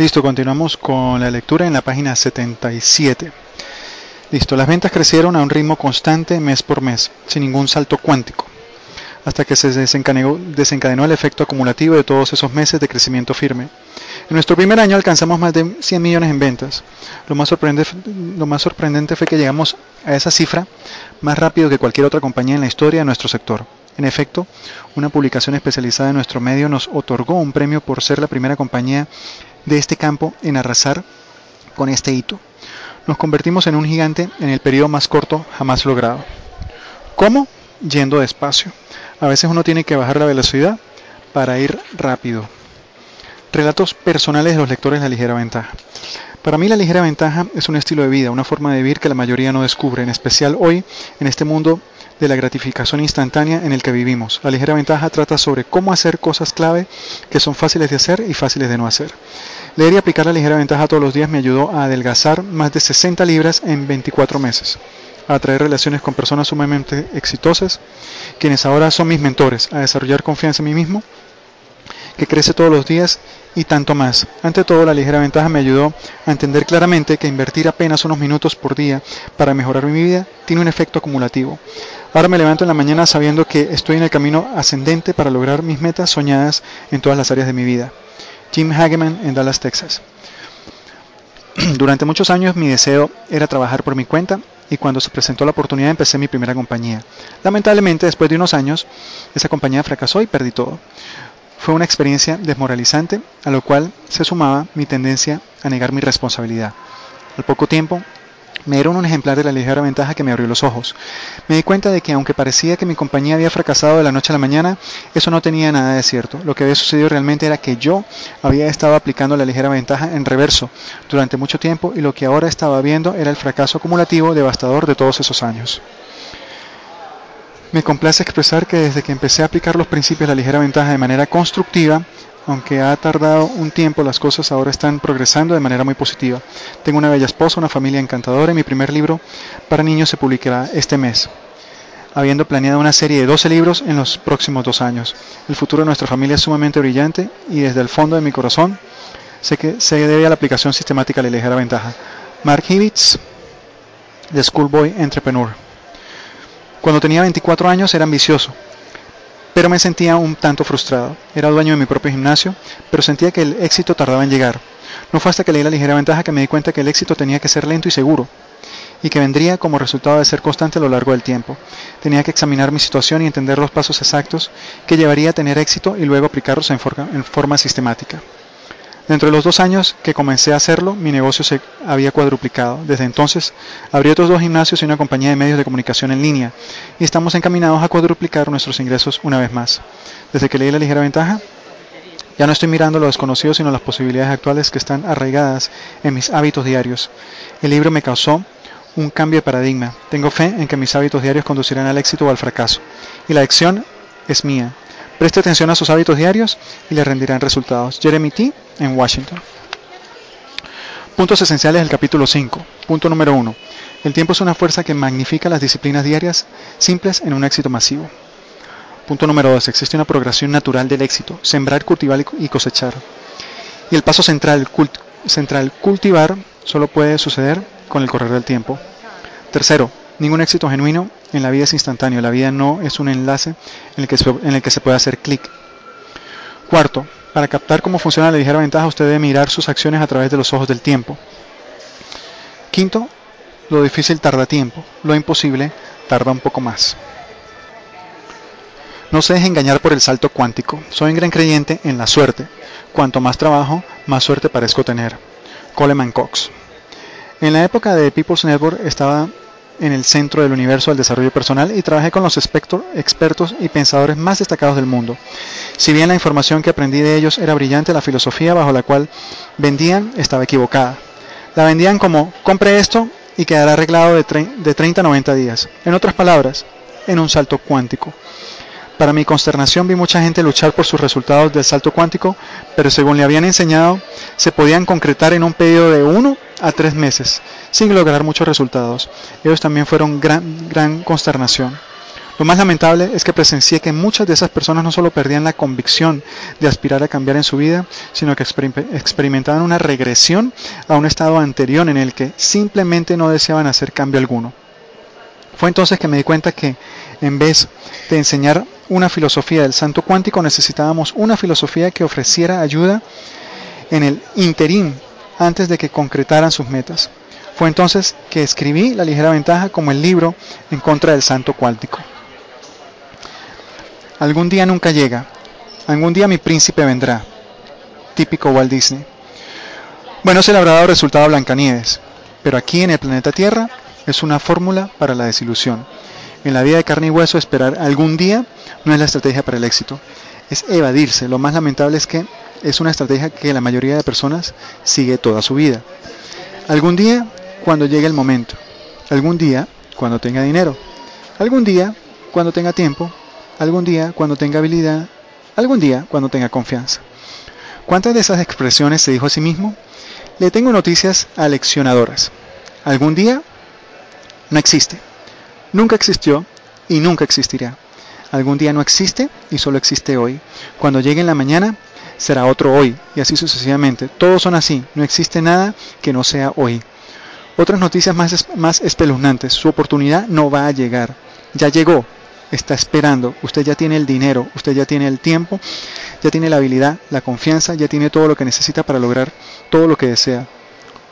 Listo, continuamos con la lectura en la página 77. Listo, las ventas crecieron a un ritmo constante mes por mes, sin ningún salto cuántico, hasta que se desencadenó, el efecto acumulativo de todos esos meses de crecimiento firme. En nuestro primer año alcanzamos más de 100 millones en ventas. Lo más, lo más sorprendente fue que llegamos a esa cifra más rápido que cualquier otra compañía en la historia de nuestro sector. En efecto, una publicación especializada en nuestro medio nos otorgó un premio por ser la primera compañía de este campo en arrasar con este hito. Nos convertimos en un gigante en el periodo más corto jamás logrado. ¿Cómo? Yendo despacio. A veces uno tiene que bajar la velocidad para ir rápido. Relatos personales de los lectores de la ligera ventaja. Para mí la ligera ventaja es un estilo de vida, una forma de vivir que la mayoría no descubre, en especial hoy en este mundo de la gratificación instantánea en el que vivimos. La ligera ventaja trata sobre cómo hacer cosas clave que son fáciles de hacer y fáciles de no hacer. Leer y aplicar la ligera ventaja todos los días me ayudó a adelgazar más de 60 libras en 24 meses, a atraer relaciones con personas sumamente exitosas, quienes ahora son mis mentores, a desarrollar confianza en mí mismo, que crece todos los días y tanto más. Ante todo, la ligera ventaja me ayudó a entender claramente que invertir apenas unos minutos por día para mejorar mi vida tiene un efecto acumulativo. Ahora me levanto en la mañana sabiendo que estoy en el camino ascendente para lograr mis metas soñadas en todas las áreas de mi vida. Jim Hageman en Dallas, Texas. Durante muchos años mi deseo era trabajar por mi cuenta y cuando se presentó la oportunidad empecé mi primera compañía. Lamentablemente, después de unos años, esa compañía fracasó y perdí todo. Fue una experiencia desmoralizante, a lo cual se sumaba mi tendencia a negar mi responsabilidad. Al poco tiempo, me dieron un ejemplar de la ligera ventaja que me abrió los ojos. Me di cuenta de que aunque parecía que mi compañía había fracasado de la noche a la mañana, eso no tenía nada de cierto. Lo que había sucedido realmente era que yo había estado aplicando la ligera ventaja en reverso durante mucho tiempo y lo que ahora estaba viendo era el fracaso acumulativo devastador de todos esos años. Me complace expresar que desde que empecé a aplicar los principios de la ligera ventaja de manera constructiva, aunque ha tardado un tiempo, las cosas ahora están progresando de manera muy positiva. Tengo una bella esposa, una familia encantadora y mi primer libro para niños se publicará este mes, habiendo planeado una serie de 12 libros en los próximos dos años. El futuro de nuestra familia es sumamente brillante y desde el fondo de mi corazón sé que se debe a la aplicación sistemática de la ligera ventaja. Mark Hivitz, de Schoolboy Entrepreneur. Cuando tenía 24 años era ambicioso, pero me sentía un tanto frustrado. Era dueño de mi propio gimnasio, pero sentía que el éxito tardaba en llegar. No fue hasta que leí la ligera ventaja que me di cuenta que el éxito tenía que ser lento y seguro, y que vendría como resultado de ser constante a lo largo del tiempo. Tenía que examinar mi situación y entender los pasos exactos que llevaría a tener éxito y luego aplicarlos en, forma sistemática. Dentro de los dos años que comencé a hacerlo, mi negocio se había cuadruplicado. Desde entonces, abrí otros dos gimnasios y una compañía de medios de comunicación en línea, y estamos encaminados a cuadruplicar nuestros ingresos una vez más. Desde que leí la ligera ventaja, ya no estoy mirando lo desconocido, sino las posibilidades actuales que están arraigadas en mis hábitos diarios. El libro me causó un cambio de paradigma. Tengo fe en que mis hábitos diarios conducirán al éxito o al fracaso. Y la acción es mía. Preste atención a sus hábitos diarios y le rendirán resultados. Jeremy T. en Washington. Puntos esenciales del capítulo 5. Punto número 1. El tiempo es una fuerza que magnifica las disciplinas diarias simples en un éxito masivo. Punto número 2. Existe una progresión natural del éxito. Sembrar, cultivar y cosechar. Y el paso central, central cultivar, solo puede suceder con el correr del tiempo. Tercero, Ningún éxito genuino en la vida es instantáneo. La vida no es un enlace en el que se, en el que se puede hacer clic. Cuarto, para captar cómo funciona la ligera ventaja, usted debe mirar sus acciones a través de los ojos del tiempo. Quinto, lo difícil tarda tiempo, lo imposible tarda un poco más. No se deje engañar por el salto cuántico. Soy un gran creyente en la suerte. Cuanto más trabajo, más suerte parezco tener. Coleman Cox. En la época de People's Network estaba en el centro del universo del desarrollo personal y trabajé con los expertos y pensadores más destacados del mundo. Si bien la información que aprendí de ellos era brillante, la filosofía bajo la cual vendían estaba equivocada. La vendían como compre esto y quedará arreglado de, de 30 a 90 días. En otras palabras, en un salto cuántico. Para mi consternación vi mucha gente luchar por sus resultados del salto cuántico, pero según le habían enseñado, se podían concretar en un periodo de uno a tres meses, sin lograr muchos resultados. Ellos también fueron gran, gran consternación. Lo más lamentable es que presencié que muchas de esas personas no solo perdían la convicción de aspirar a cambiar en su vida, sino que experimentaban una regresión a un estado anterior en el que simplemente no deseaban hacer cambio alguno. Fue entonces que me di cuenta que en vez de enseñar una filosofía del santo cuántico, necesitábamos una filosofía que ofreciera ayuda en el interín antes de que concretaran sus metas. Fue entonces que escribí La ligera ventaja como el libro en contra del santo cuántico. Algún día nunca llega. Algún día mi príncipe vendrá. Típico Walt Disney. Bueno, se le habrá dado resultado a Blancanieves, pero aquí en el planeta Tierra es una fórmula para la desilusión. En la vida de carne y hueso esperar algún día no es la estrategia para el éxito, es evadirse. Lo más lamentable es que es una estrategia que la mayoría de personas sigue toda su vida. Algún día cuando llegue el momento, algún día cuando tenga dinero, algún día cuando tenga tiempo, algún día cuando tenga habilidad, algún día cuando tenga confianza. ¿Cuántas de esas expresiones se dijo a sí mismo? Le tengo noticias aleccionadoras. Algún día no existe. Nunca existió y nunca existirá. Algún día no existe y solo existe hoy. Cuando llegue en la mañana, será otro hoy y así sucesivamente. Todos son así. No existe nada que no sea hoy. Otras noticias más, más espeluznantes. Su oportunidad no va a llegar. Ya llegó. Está esperando. Usted ya tiene el dinero. Usted ya tiene el tiempo. Ya tiene la habilidad, la confianza. Ya tiene todo lo que necesita para lograr todo lo que desea.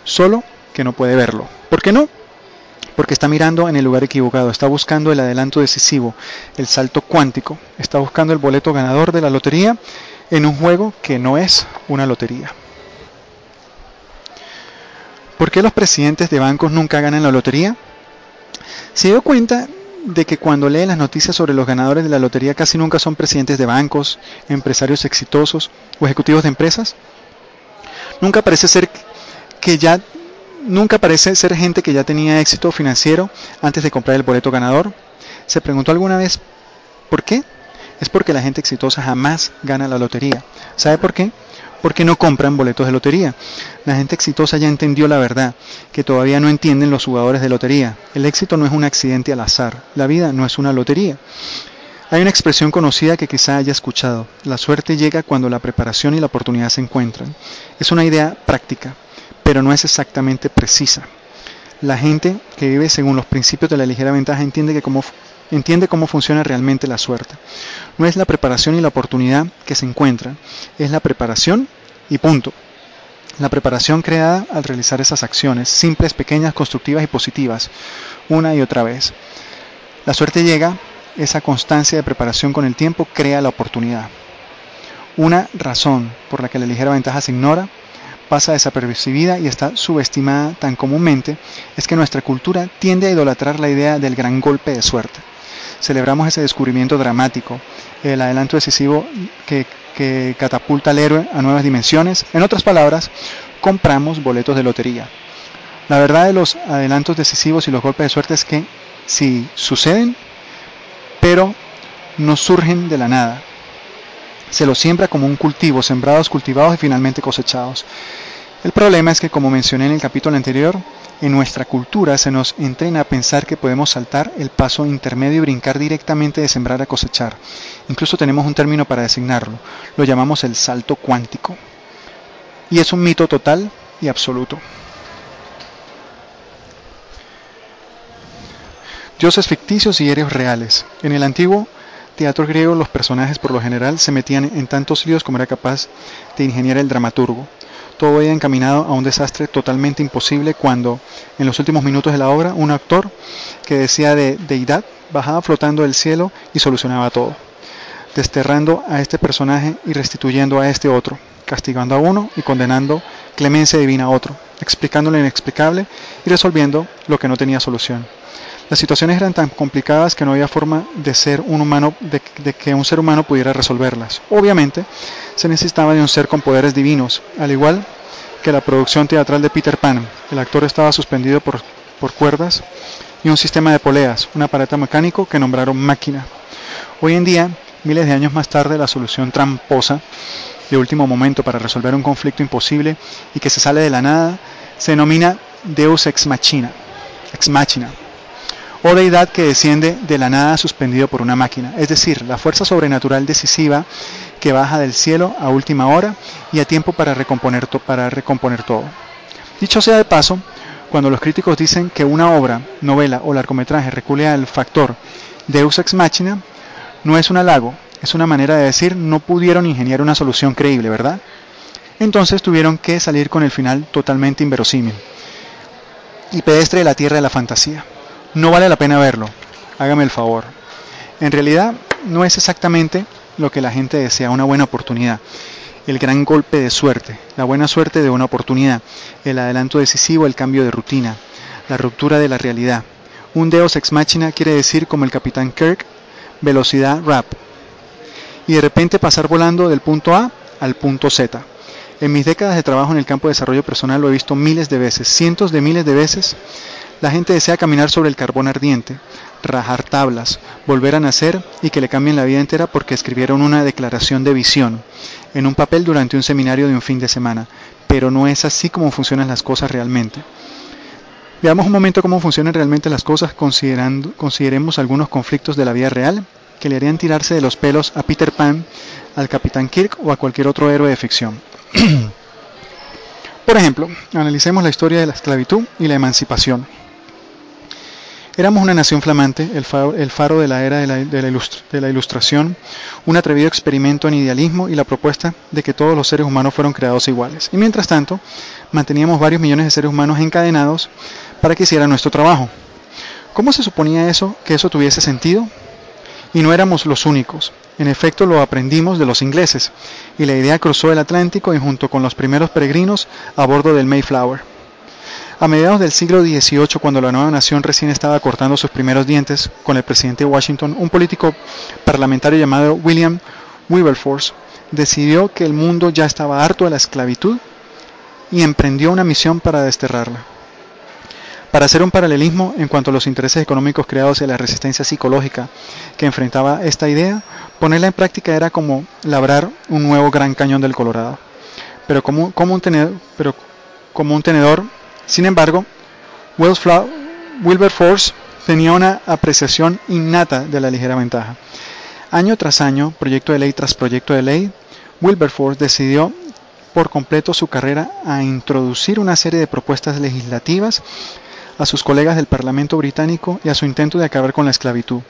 Solo que no puede verlo. ¿Por qué no? porque está mirando en el lugar equivocado, está buscando el adelanto decisivo, el salto cuántico, está buscando el boleto ganador de la lotería en un juego que no es una lotería. ¿Por qué los presidentes de bancos nunca ganan la lotería? Se dio cuenta de que cuando lee las noticias sobre los ganadores de la lotería casi nunca son presidentes de bancos, empresarios exitosos o ejecutivos de empresas. Nunca parece ser que ya nunca parece ser gente que ya tenía éxito financiero antes de comprar el boleto ganador. ¿Se preguntó alguna vez por qué? Es porque la gente exitosa jamás gana la lotería. ¿Sabe por qué? Porque no compran boletos de lotería. La gente exitosa ya entendió la verdad, que todavía no entienden los jugadores de lotería. El éxito no es un accidente al azar. La vida no es una lotería. Hay una expresión conocida que quizá haya escuchado. La suerte llega cuando la preparación y la oportunidad se encuentran. Es una idea práctica, pero no es exactamente precisa. La gente que vive según los principios de la ligera ventaja entiende, que cómo, entiende cómo funciona realmente la suerte. No es la preparación y la oportunidad que se encuentran, es la preparación y punto. La preparación creada al realizar esas acciones, simples, pequeñas, constructivas y positivas, una y otra vez. La suerte llega, esa constancia de preparación con el tiempo crea la oportunidad. Una razón por la que la ligera ventaja se ignora pasa desapercibida y está subestimada tan comúnmente es que nuestra cultura tiende a idolatrar la idea del gran golpe de suerte. Celebramos ese descubrimiento dramático, el adelanto decisivo que, que catapulta al héroe a nuevas dimensiones. En otras palabras, compramos boletos de lotería. La verdad de los adelantos decisivos y los golpes de suerte es que sí suceden, pero no surgen de la nada se los siembra como un cultivo, sembrados, cultivados y finalmente cosechados. El problema es que, como mencioné en el capítulo anterior, en nuestra cultura se nos entrena a pensar que podemos saltar el paso intermedio y brincar directamente de sembrar a cosechar. Incluso tenemos un término para designarlo. Lo llamamos el salto cuántico. Y es un mito total y absoluto. Dioses ficticios y héroes reales. En el antiguo teatro griego los personajes por lo general se metían en tantos líos como era capaz de ingeniar el dramaturgo. Todo iba encaminado a un desastre totalmente imposible cuando, en los últimos minutos de la obra, un actor que decía de deidad bajaba flotando del cielo y solucionaba todo, desterrando a este personaje y restituyendo a este otro, castigando a uno y condenando clemencia divina a otro, explicando lo inexplicable y resolviendo lo que no tenía solución. Las situaciones eran tan complicadas que no había forma de ser un humano, de, que un ser humano pudiera resolverlas. Obviamente, se necesitaba de un ser con poderes divinos, al igual que la producción teatral de Peter Pan. El actor estaba suspendido por, por cuerdas y un sistema de poleas, un aparato mecánico que nombraron máquina. Hoy en día, miles de años más tarde, la solución tramposa de último momento para resolver un conflicto imposible y que se sale de la nada se denomina Deus ex machina. Ex machina o deidad que desciende de la nada suspendido por una máquina, es decir, la fuerza sobrenatural decisiva que baja del cielo a última hora y a tiempo para recomponer, para recomponer todo. Dicho sea de paso, cuando los críticos dicen que una obra, novela o largometraje recule al factor Deus ex machina, no es un halago, es una manera de decir no pudieron ingeniar una solución creíble, ¿verdad? Entonces tuvieron que salir con el final totalmente inverosímil y pedestre de la tierra de la fantasía. No vale la pena verlo, hágame el favor. En realidad no es exactamente lo que la gente desea, una buena oportunidad, el gran golpe de suerte, la buena suerte de una oportunidad, el adelanto decisivo, el cambio de rutina, la ruptura de la realidad. Un Deus ex machina quiere decir como el capitán Kirk, velocidad rap. Y de repente pasar volando del punto A al punto Z. En mis décadas de trabajo en el campo de desarrollo personal lo he visto miles de veces, cientos de miles de veces. La gente desea caminar sobre el carbón ardiente, rajar tablas, volver a nacer y que le cambien la vida entera porque escribieron una declaración de visión en un papel durante un seminario de un fin de semana. Pero no es así como funcionan las cosas realmente. Veamos un momento cómo funcionan realmente las cosas considerando, consideremos algunos conflictos de la vida real que le harían tirarse de los pelos a Peter Pan, al Capitán Kirk o a cualquier otro héroe de ficción. Por ejemplo, analicemos la historia de la esclavitud y la emancipación. Éramos una nación flamante, el faro, de la era de la, de la, ilustración, un atrevido experimento en idealismo y la propuesta de que todos los seres humanos fueron creados iguales. Y mientras tanto, manteníamos varios millones de seres humanos encadenados para que hicieran nuestro trabajo. ¿Cómo se suponía eso, que eso tuviese sentido? Y no éramos los únicos. En efecto, lo aprendimos de los ingleses, y la idea cruzó el Atlántico y junto con los primeros peregrinos a bordo del Mayflower. A mediados del siglo XVIII, cuando la nueva nación recién estaba cortando sus primeros dientes con el presidente de Washington, un político parlamentario llamado William Wilberforce decidió que el mundo ya estaba harto de la esclavitud y emprendió una misión para desterrarla. Para hacer un paralelismo en cuanto a los intereses económicos creados y la resistencia psicológica que enfrentaba esta idea, ponerla en práctica era como labrar un nuevo gran cañón del Colorado. Pero como, un, tenedor, pero como un tenedor, sin embargo, Wilberforce tenía una apreciación innata de la ligera ventaja. Año tras año, proyecto de ley tras proyecto de ley, Wilberforce decidió por completo su carrera a introducir una serie de propuestas legislativas a sus colegas del Parlamento británico y a su intento de acabar con la esclavitud,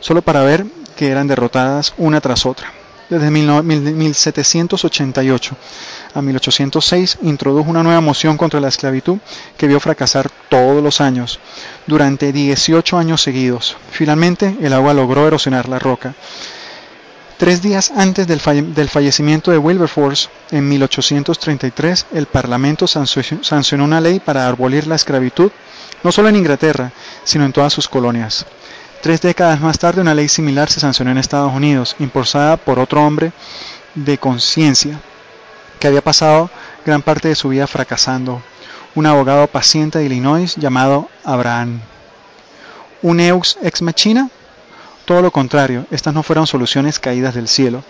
solo para ver que eran derrotadas una tras otra. Desde 1788 a 1806 introdujo una nueva moción contra la esclavitud que vio fracasar todos los años, durante 18 años seguidos. Finalmente, el agua logró erosionar la roca. Tres días antes del, fallecimiento de Wilberforce, en 1833, el Parlamento sancionó una ley para abolir la esclavitud no solo en Inglaterra, sino en todas sus colonias. Tres décadas más tarde una ley similar se sancionó en Estados Unidos, impulsada por otro hombre de conciencia, que había pasado gran parte de su vida fracasando, un abogado paciente de Illinois llamado Abraham. ¿Un ex ex machina? Todo lo contrario, estas no fueron soluciones caídas del cielo,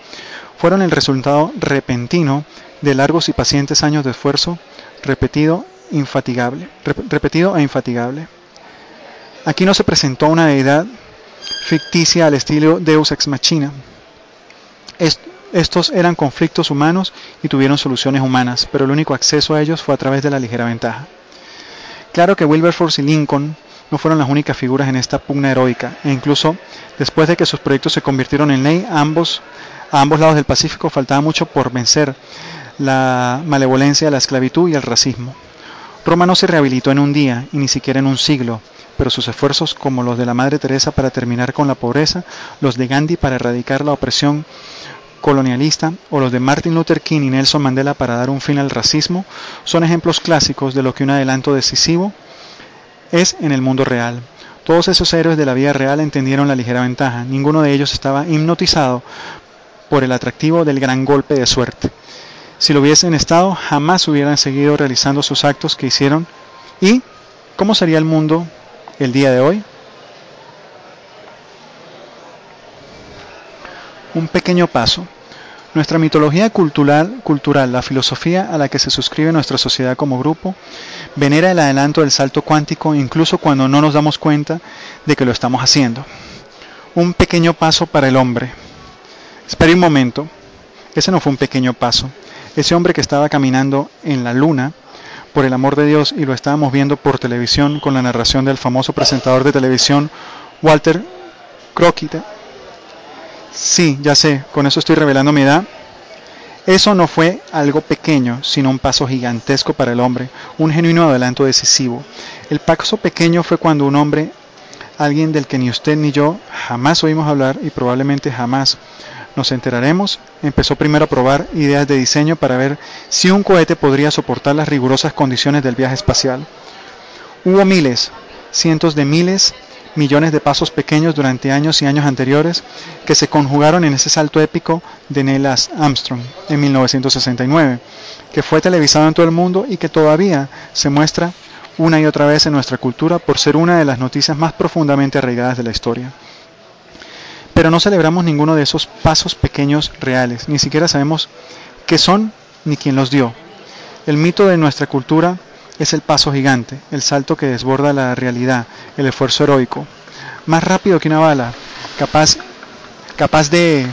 fueron el resultado repentino de largos y pacientes años de esfuerzo repetido infatigable, repetido e infatigable. Aquí no se presentó una deidad ficticia al estilo Deus ex machina. estos eran conflictos humanos y tuvieron soluciones humanas, pero el único acceso a ellos fue a través de la ligera ventaja. Claro que Wilberforce y Lincoln no fueron las únicas figuras en esta pugna heroica, e incluso después de que sus proyectos se convirtieron en ley, ambos, a ambos lados del Pacífico faltaba mucho por vencer la malevolencia, la esclavitud y el racismo. Roma no se rehabilitó en un día y ni siquiera en un siglo, pero sus esfuerzos como los de la Madre Teresa para terminar con la pobreza, los de Gandhi para erradicar la opresión colonialista o los de Martin Luther King y Nelson Mandela para dar un fin al racismo son ejemplos clásicos de lo que un adelanto decisivo es en el mundo real. Todos esos héroes de la vida real entendieron la ligera ventaja, ninguno de ellos estaba hipnotizado por el atractivo del gran golpe de suerte. Si lo hubiesen estado, jamás hubieran seguido realizando sus actos que hicieron. ¿Y cómo sería el mundo el día de hoy? Un pequeño paso. Nuestra mitología cultural, cultural, la filosofía a la que se suscribe nuestra sociedad como grupo, venera el adelanto del salto cuántico incluso cuando no nos damos cuenta de que lo estamos haciendo. Un pequeño paso para el hombre. Espere un momento, ese no fue un pequeño paso. Ese hombre que estaba caminando en la luna, por el amor de Dios, y lo estábamos viendo por televisión con la narración del famoso presentador de televisión Walter Cronkite. Sí, ya sé, con eso estoy revelando mi edad. Eso no fue algo pequeño, sino un paso gigantesco para el hombre, un genuino adelanto decisivo. El paso pequeño fue cuando un hombre, alguien del que ni usted ni yo jamás oímos hablar y probablemente jamás nos enteraremos, empezó primero a probar ideas de diseño para ver si un cohete podría soportar las rigurosas condiciones del viaje espacial. Hubo miles, cientos de miles, millones de pasos pequeños durante años y años anteriores que se conjugaron en ese salto épico de Neil Armstrong en 1969, que fue televisado en todo el mundo y que todavía se muestra una y otra vez en nuestra cultura por ser una de las noticias más profundamente arraigadas de la historia. Pero no celebramos ninguno de esos pasos pequeños reales, ni siquiera sabemos qué son ni quién los dio. El mito de nuestra cultura es el paso gigante, el salto que desborda la realidad, el esfuerzo heroico. Más rápido que una bala, capaz, capaz de...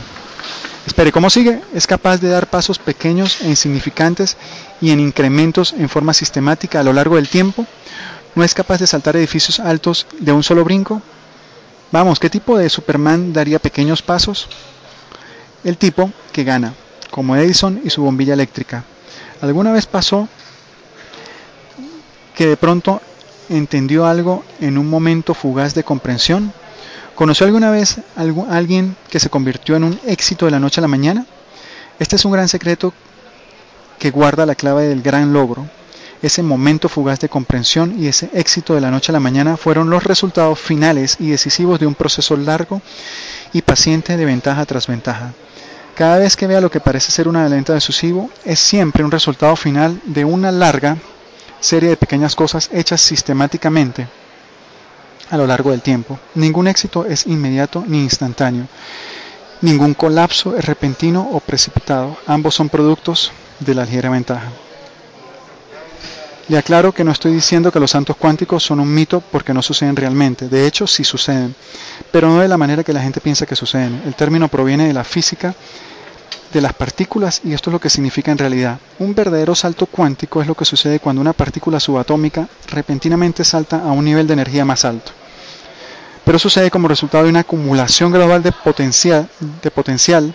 Espere, ¿cómo sigue? Es capaz de dar pasos pequeños e insignificantes y en incrementos en forma sistemática a lo largo del tiempo. ¿No es capaz de saltar edificios altos de un solo brinco? Vamos, ¿qué tipo de Superman daría pequeños pasos? El tipo que gana, como Edison y su bombilla eléctrica. ¿Alguna vez pasó que de pronto entendió algo en un momento fugaz de comprensión? ¿Conoció alguna vez a alguien que se convirtió en un éxito de la noche a la mañana? Este es un gran secreto que guarda la clave del gran logro. Ese momento fugaz de comprensión y ese éxito de la noche a la mañana fueron los resultados finales y decisivos de un proceso largo y paciente de ventaja tras ventaja. Cada vez que vea lo que parece ser una adelanta decisivo, es siempre un resultado final de una larga serie de pequeñas cosas hechas sistemáticamente a lo largo del tiempo. Ningún éxito es inmediato ni instantáneo. Ningún colapso es repentino o precipitado. Ambos son productos de la ligera ventaja. Le aclaro que no estoy diciendo que los santos cuánticos son un mito porque no suceden realmente. De hecho, sí suceden, pero no de la manera que la gente piensa que suceden. El término proviene de la física de las partículas y esto es lo que significa en realidad. Un verdadero salto cuántico es lo que sucede cuando una partícula subatómica repentinamente salta a un nivel de energía más alto. Pero sucede como resultado de una acumulación global de potencial, de potencial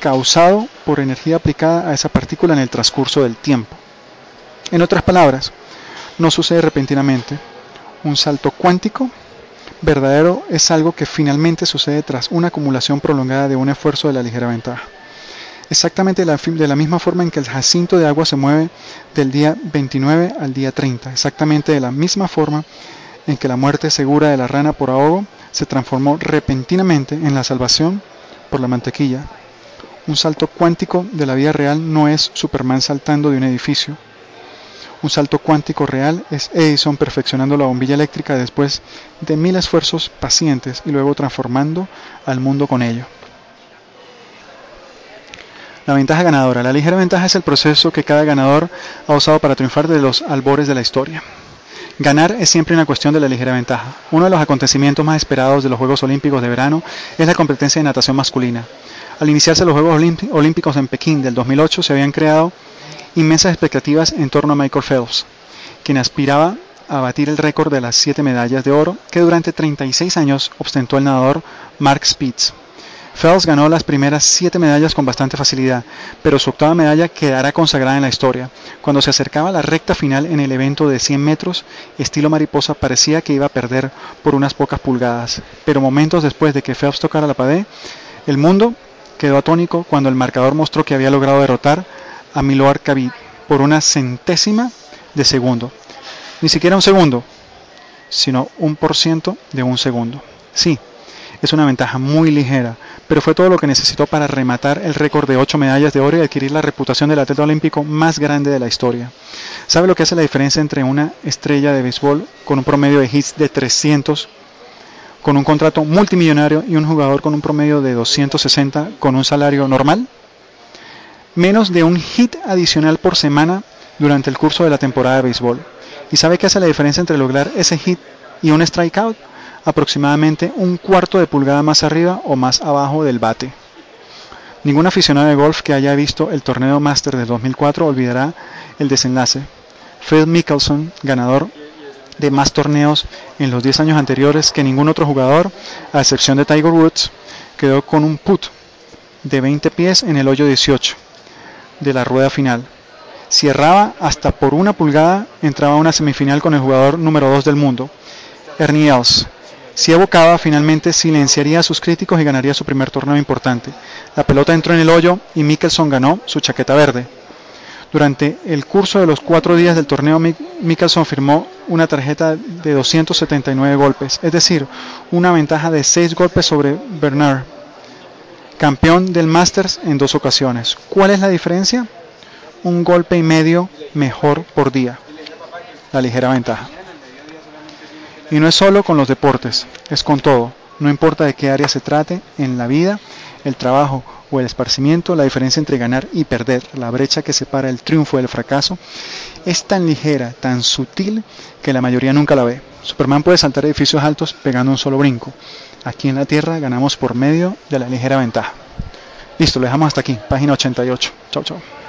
causado por energía aplicada a esa partícula en el transcurso del tiempo. En otras palabras, no sucede repentinamente. Un salto cuántico verdadero es algo que finalmente sucede tras una acumulación prolongada de un esfuerzo de la ligera ventaja exactamente de la misma forma en que el jacinto de agua se mueve del día 29 al día 30, exactamente de la misma forma en que la muerte segura de la rana por ahogo se transformó repentinamente en la salvación por la mantequilla. Un salto cuántico de la vida real no es Superman saltando de un edificio. Un salto cuántico real es Edison perfeccionando la bombilla eléctrica después de mil esfuerzos pacientes y luego transformando al mundo con ello. La ventaja ganadora. La ligera ventaja es el proceso que cada ganador ha usado para triunfar de los albores de la historia. Ganar es siempre una cuestión de la ligera ventaja. Uno de los acontecimientos más esperados de los Juegos Olímpicos de verano es la competencia de natación masculina. Al iniciarse los Juegos Olímpicos en Pekín del 2008 se habían creado inmensas expectativas en torno a Michael Phelps, quien aspiraba a batir el récord de las siete medallas de oro que durante 36 años ostentó el nadador Mark Spitz. Phelps ganó las primeras siete medallas con bastante facilidad, pero su octava medalla quedará consagrada en la historia. Cuando se acercaba a la recta final en el evento de 100 metros, estilo mariposa parecía que iba a perder por unas pocas pulgadas, pero momentos después de que Phelps tocara la pared, el mundo quedó atónico cuando el marcador mostró que había logrado derrotar a Milor Khabib por una centésima de segundo. Ni siquiera un segundo, sino un por ciento de un segundo. Sí, es una ventaja muy ligera, pero fue todo lo que necesitó para rematar el récord de 8 medallas de oro y adquirir la reputación del atleta olímpico más grande de la historia. ¿Sabe lo que hace la diferencia entre una estrella de béisbol con un promedio de hits de 300 con un contrato multimillonario y un jugador con un promedio de 260 con un salario normal? Menos de un hit adicional por semana durante el curso de la temporada de béisbol. ¿Y sabe qué hace la diferencia entre lograr ese hit y un strikeout? Aproximadamente un cuarto de pulgada más arriba o más abajo del bate. Ningún aficionado de golf que haya visto el torneo Master del 2004 olvidará el desenlace. Phil Mickelson, ganador de más torneos en los 10 años anteriores que ningún otro jugador, a excepción de Tiger Woods, quedó con un put de 20 pies en el hoyo 18 de la rueda final. Si erraba hasta por una pulgada, entraba a una semifinal con el jugador número 2 del mundo, Ernie Els. Si evocaba, finalmente silenciaría a sus críticos y ganaría su primer torneo importante. La pelota entró en el hoyo y Mickelson ganó su chaqueta verde. Durante el curso de los cuatro días del torneo, Mickelson firmó una tarjeta de 279 golpes, es decir, una ventaja de 6 golpes sobre Bernard, campeón del Masters en dos ocasiones. ¿Cuál es la diferencia? Un golpe y medio mejor por día, la ligera ventaja. Y no es solo con los deportes, es con todo. No importa de qué área se trate en la vida, el trabajo o el esparcimiento, la diferencia entre ganar y perder, la brecha que separa el triunfo del fracaso, es tan ligera, tan sutil, que la mayoría nunca la ve. Superman puede saltar edificios altos pegando un solo brinco. Aquí en la Tierra ganamos por medio de la ligera ventaja. Listo, lo dejamos hasta aquí, página 88. Chau, chau.